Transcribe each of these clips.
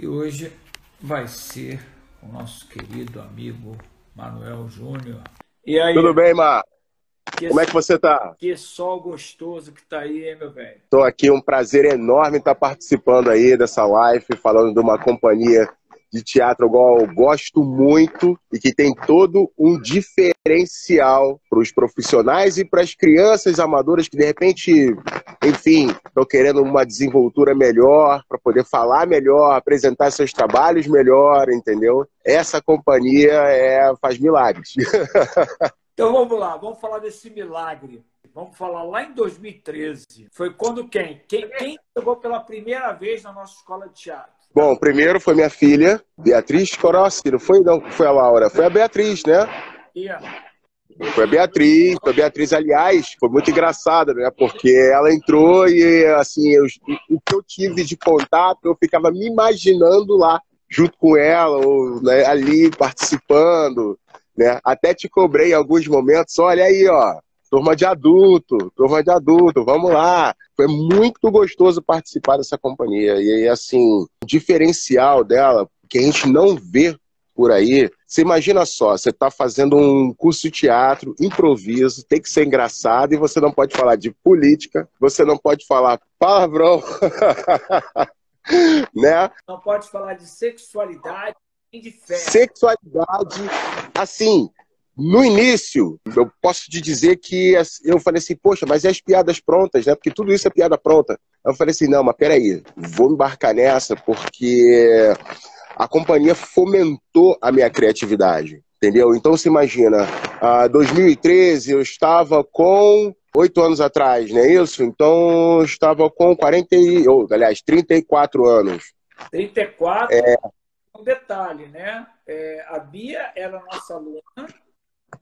E hoje vai ser o nosso querido amigo Manuel Júnior. E aí? Tudo bem, Mar? Que Como é que você tá? Que sol gostoso que tá aí, hein, meu velho? Tô aqui, um prazer enorme estar participando aí dessa live, falando de uma companhia de teatro igual eu gosto muito e que tem todo um diferencial para os profissionais e para as crianças amadoras que de repente, enfim, estão querendo uma desenvoltura melhor para poder falar melhor, apresentar seus trabalhos melhor, entendeu? Essa companhia é, faz milagres. Então vamos lá, vamos falar desse milagre. Vamos falar lá em 2013. Foi quando quem? Quem, quem chegou pela primeira vez na nossa escola de teatro? Bom, primeiro foi minha filha, Beatriz Korosky, não foi não foi a Laura, foi a Beatriz, né? Yeah. Foi a Beatriz, foi a Beatriz, aliás, foi muito engraçado, né? Porque ela entrou e, assim, eu, o que eu tive de contato, eu ficava me imaginando lá, junto com ela, ou, né, ali participando, né? Até te cobrei em alguns momentos, olha aí, ó, turma de adulto, turma de adulto, vamos lá. Foi muito gostoso participar dessa companhia. E assim, o diferencial dela, que a gente não vê por aí, você imagina só, você está fazendo um curso de teatro, improviso, tem que ser engraçado e você não pode falar de política, você não pode falar palavrão, né? Não pode falar de sexualidade nem de fé. Sexualidade, assim, no início, eu posso te dizer que eu falei assim, poxa, mas e as piadas prontas, né? Porque tudo isso é piada pronta. Eu falei assim, não, mas peraí, vou embarcar nessa porque a companhia fomentou a minha criatividade, entendeu? Então você imagina, em 2013 eu estava com oito anos atrás, não é isso? Então eu estava com 40, ou, aliás, 34 anos. 34? É... Um detalhe, né? É, a Bia era nossa aluna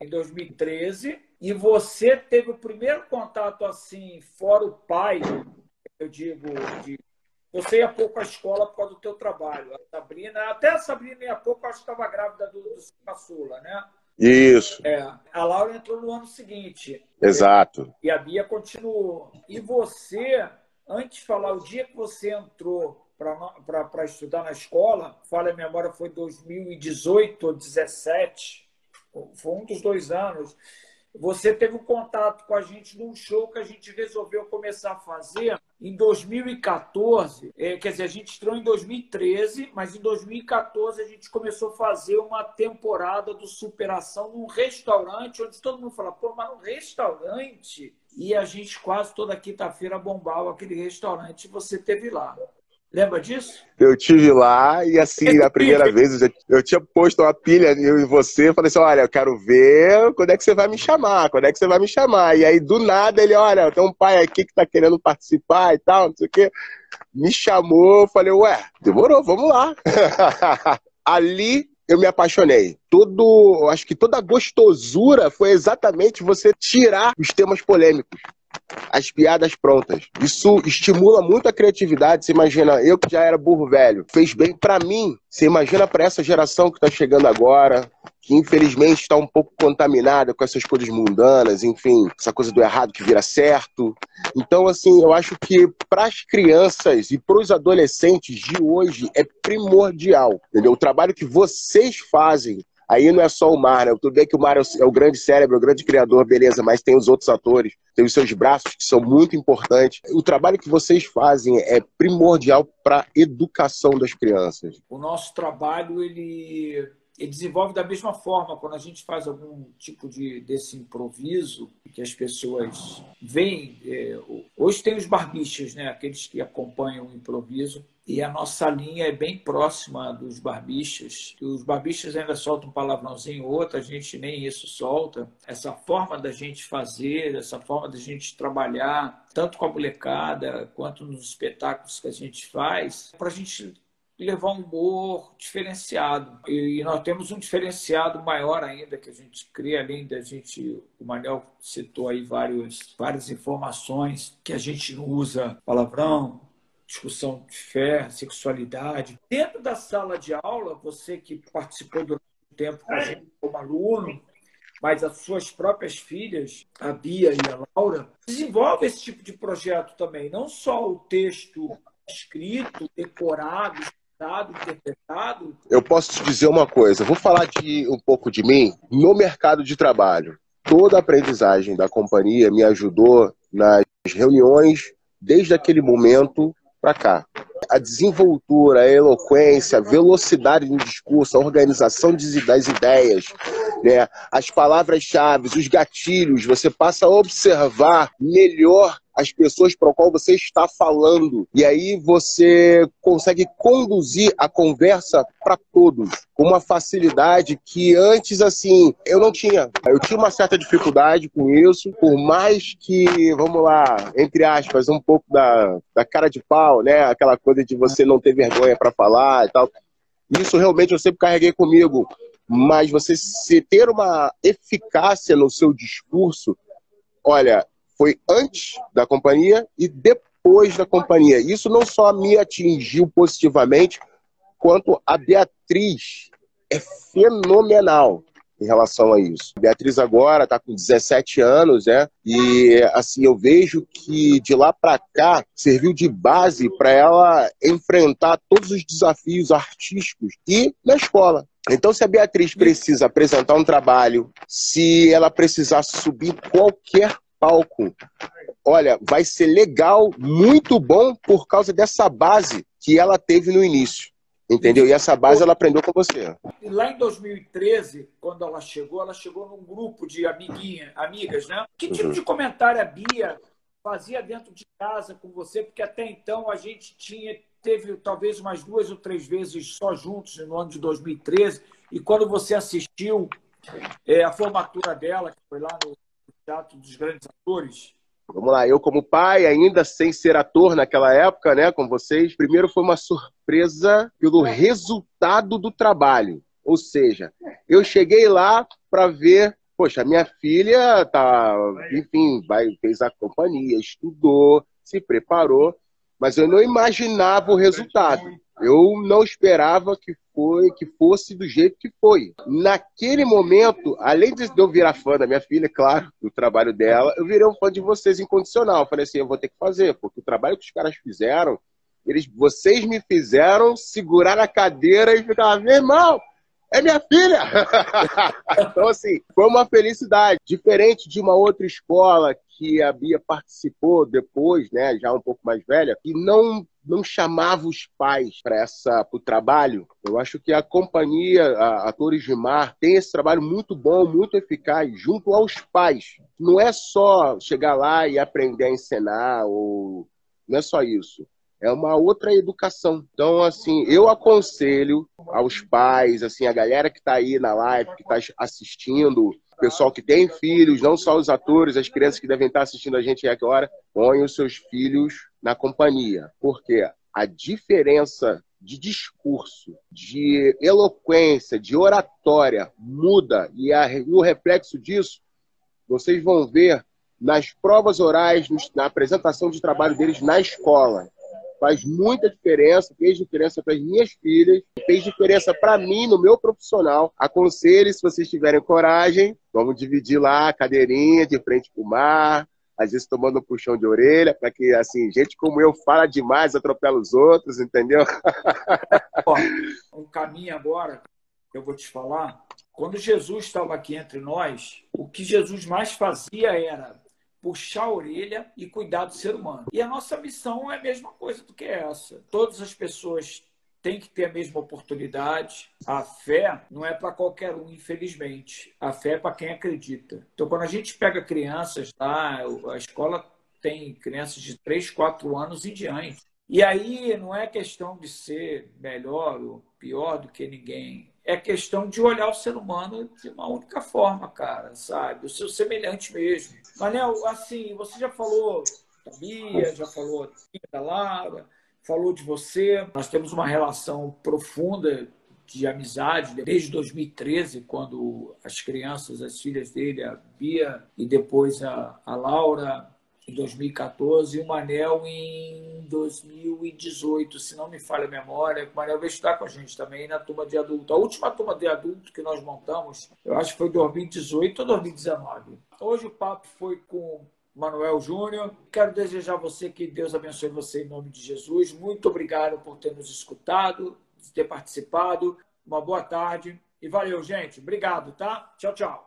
em 2013, e você teve o primeiro contato assim, fora o pai, eu digo, de... você ia pouco à escola por causa do teu trabalho. A Sabrina, até a Sabrina ia pouco, acho que estava grávida do, do caçula, né? Isso. É, a Laura entrou no ano seguinte. Exato. E a Bia continuou. E você, antes de falar, o dia que você entrou para estudar na escola, fala a memória, foi 2018 ou 2017, foi um dos dois anos. Você teve um contato com a gente num show que a gente resolveu começar a fazer em 2014. É, quer dizer, a gente entrou em 2013, mas em 2014 a gente começou a fazer uma temporada do Superação num restaurante, onde todo mundo fala, pô, mas num restaurante? E a gente quase toda quinta-feira bombava aquele restaurante. Você teve lá. Lembra disso? Eu tive lá e assim, na primeira vez eu, já, eu, tinha posto uma pilha eu e você, falei assim, olha, eu quero ver quando é que você vai me chamar, quando é que você vai me chamar. E aí, do nada, ele, olha, tem um pai aqui que tá querendo participar e tal, não sei o quê. Me chamou, falei, ué, demorou, vamos lá. Ali eu me apaixonei. Todo, acho que toda a gostosura foi exatamente você tirar os temas polêmicos as piadas prontas. Isso estimula muito a criatividade. Você imagina, eu que já era burro velho, fez bem para mim. Você imagina para essa geração que está chegando agora, que infelizmente está um pouco contaminada com essas coisas mundanas, enfim, essa coisa do errado que vira certo. Então, assim, eu acho que para as crianças e para os adolescentes de hoje é primordial, entendeu? O trabalho que vocês fazem Aí não é só o Mar, né? Tudo bem que o Mar é, é o grande cérebro, é o grande criador, beleza, mas tem os outros atores, tem os seus braços que são muito importantes. O trabalho que vocês fazem é primordial para a educação das crianças. O nosso trabalho, ele ele desenvolve da mesma forma quando a gente faz algum tipo de desse improviso que as pessoas veem. É, hoje tem os barbichas, né? Aqueles que acompanham o improviso e a nossa linha é bem próxima dos barbichas. Os barbichas ainda soltam um palavrãozinho ou outro, a gente nem isso solta. Essa forma da gente fazer, essa forma da gente trabalhar, tanto com a molecada quanto nos espetáculos que a gente faz, para a gente levar um humor diferenciado. E nós temos um diferenciado maior ainda que a gente cria, além da gente, o Manel citou aí vários, várias informações que a gente não usa palavrão, discussão de fé, sexualidade. Dentro da sala de aula, você que participou durante um tempo com a gente como aluno, mas as suas próprias filhas, a Bia e a Laura, desenvolve esse tipo de projeto também, não só o texto escrito, decorado, analisado, interpretado? Eu posso te dizer uma coisa, vou falar de um pouco de mim no mercado de trabalho. Toda a aprendizagem da companhia me ajudou nas reuniões desde aquele momento para cá. A desenvoltura, a eloquência, a velocidade no discurso, a organização das ideias, né? as palavras-chave, os gatilhos, você passa a observar melhor as pessoas para o qual você está falando. E aí você consegue conduzir a conversa para todos com uma facilidade que antes, assim, eu não tinha. Eu tinha uma certa dificuldade com isso, por mais que, vamos lá, entre aspas, um pouco da, da cara de pau, né? Aquela coisa de você não ter vergonha para falar e tal. Isso realmente eu sempre carreguei comigo. Mas você ter uma eficácia no seu discurso, olha, foi antes da companhia e depois da companhia. Isso não só me atingiu positivamente, quanto a Beatriz é fenomenal em relação a isso. A Beatriz agora está com 17 anos, né? E assim eu vejo que de lá para cá serviu de base para ela enfrentar todos os desafios artísticos e na escola. Então, se a Beatriz precisa apresentar um trabalho, se ela precisar subir qualquer palco. Olha, vai ser legal, muito bom por causa dessa base que ela teve no início. Entendeu? E essa base ela aprendeu com você. Lá em 2013, quando ela chegou, ela chegou num grupo de amiguinha, amigas, né? Que tipo uhum. de comentário a Bia fazia dentro de casa com você? Porque até então a gente tinha teve talvez umas duas ou três vezes só juntos no ano de 2013. E quando você assistiu é, a formatura dela, que foi lá no Teatro dos Grandes Atores? Vamos lá, eu como pai, ainda sem ser ator naquela época, né, com vocês, primeiro foi uma surpresa pelo resultado do trabalho. Ou seja, eu cheguei lá para ver, poxa, minha filha tá, enfim, vai, fez a companhia, estudou, se preparou, mas eu não imaginava o resultado. Eu não esperava que foi, que fosse do jeito que foi. Naquele momento, além de eu virar fã da minha filha, claro, do trabalho dela, eu virei um fã de vocês incondicional. Eu falei assim, eu vou ter que fazer, porque o trabalho que os caras fizeram, eles, vocês me fizeram segurar a cadeira e ficar, meu irmão, é minha filha! então, assim, foi uma felicidade. Diferente de uma outra escola que a Bia participou depois, né, já um pouco mais velha, e não não chamava os pais para essa o trabalho. Eu acho que a companhia a Atores de Mar tem esse trabalho muito bom, muito eficaz junto aos pais. Não é só chegar lá e aprender a encenar ou não é só isso. É uma outra educação. Então, assim, eu aconselho aos pais, assim, a galera que está aí na live, que está assistindo, pessoal que tem filhos, não só os atores, as crianças que devem estar assistindo a gente agora, põe os seus filhos na companhia. Porque a diferença de discurso, de eloquência, de oratória muda e, a, e o reflexo disso vocês vão ver nas provas orais, na apresentação de trabalho deles na escola faz muita diferença, fez diferença para as minhas filhas, fez diferença para mim no meu profissional. Aconselho, se vocês tiverem coragem, vamos dividir lá a cadeirinha de frente para o mar, às vezes tomando um puxão de orelha, para que, assim, gente como eu fala demais, atropela os outros, entendeu? um caminho agora, eu vou te falar. Quando Jesus estava aqui entre nós, o que Jesus mais fazia era puxar a orelha e cuidar do ser humano. E a nossa missão é a mesma coisa do que essa. Todas as pessoas têm que ter a mesma oportunidade. A fé não é para qualquer um, infelizmente. A fé é para quem acredita. Então, quando a gente pega crianças lá, a escola tem crianças de 3, 4 anos em diante. E aí não é questão de ser melhor ou pior do que ninguém é questão de olhar o ser humano de uma única forma, cara, sabe? O seu semelhante mesmo. Manel, assim, você já falou da Bia, já falou da Lara, falou de você. Nós temos uma relação profunda de amizade desde 2013, quando as crianças, as filhas dele, a Bia e depois a, a Laura, em 2014 e o Manel em 2018, se não me falha a memória. O Manel veio estudar com a gente também na turma de adulto. A última turma de adulto que nós montamos, eu acho que foi 2018 ou 2019. Hoje o papo foi com Manuel Júnior. Quero desejar a você que Deus abençoe você em nome de Jesus. Muito obrigado por ter nos escutado. ter participado. Uma boa tarde e valeu, gente. Obrigado, tá? Tchau, tchau.